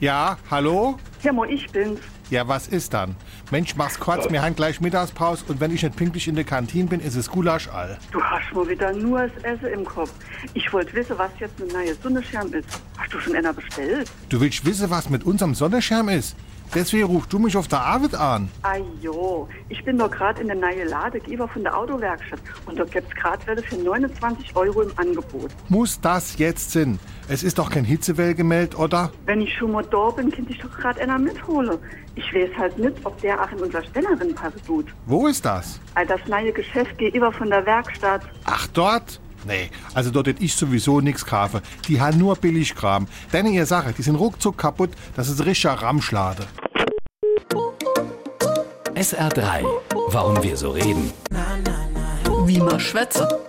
Ja, hallo? Ja, mo, ich bin's. Ja, was ist dann? Mensch, mach's kurz, wir haben gleich Mittagspause und wenn ich nicht pünktlich in der Kantine bin, ist es Gulasch all. Du hast mal wieder nur das Essen im Kopf. Ich wollte wissen, was jetzt ein neuer Sonnenschirm ist. Hast du schon einer bestellt? Du willst wissen, was mit unserem Sonnenschirm ist? Deswegen rufst du mich auf der Arbeit an. Ajo, ich bin doch gerade in der neue Lade, geber von der Autowerkstatt. Und dort gibt's gerade Welle für 29 Euro im Angebot. Muss das jetzt sein? Es ist doch kein Hitzewell gemeldet, oder? Wenn ich schon mal da bin, könnte ich doch gerade einer mitholen. Ich weiß halt nicht, ob der auch in unserer Stellerin passen tut. Wo ist das? Das neue Geschäft gegenüber von der Werkstatt. Ach, dort? Nee, also dort hätte ich sowieso nichts kaufen. Die haben nur Billigkram. Denn ihr Sache, die sind ruckzuck kaputt. Das ist richtiger Ramschlade. SR3. Warum wir so reden. Wie man schwätze.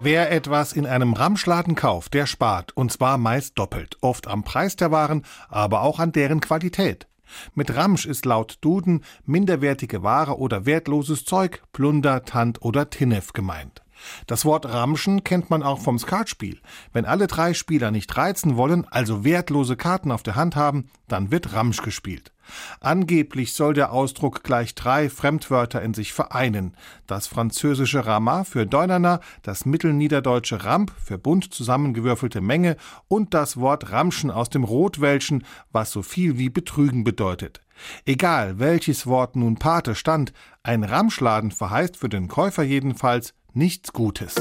Wer etwas in einem Ramschladen kauft, der spart, und zwar meist doppelt, oft am Preis der Waren, aber auch an deren Qualität. Mit Ramsch ist laut Duden minderwertige Ware oder wertloses Zeug, Plunder, Tand oder Tinnef gemeint. Das Wort Ramschen kennt man auch vom Skatspiel. Wenn alle drei Spieler nicht reizen wollen, also wertlose Karten auf der Hand haben, dann wird Ramsch gespielt. Angeblich soll der Ausdruck gleich drei Fremdwörter in sich vereinen. Das französische Rama für Deunerner, das mittelniederdeutsche Ramp für bunt zusammengewürfelte Menge und das Wort Ramschen aus dem Rotwelschen, was so viel wie betrügen bedeutet. Egal, welches Wort nun Pate stand, ein Ramschladen verheißt für den Käufer jedenfalls nichts Gutes.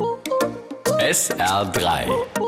SR3.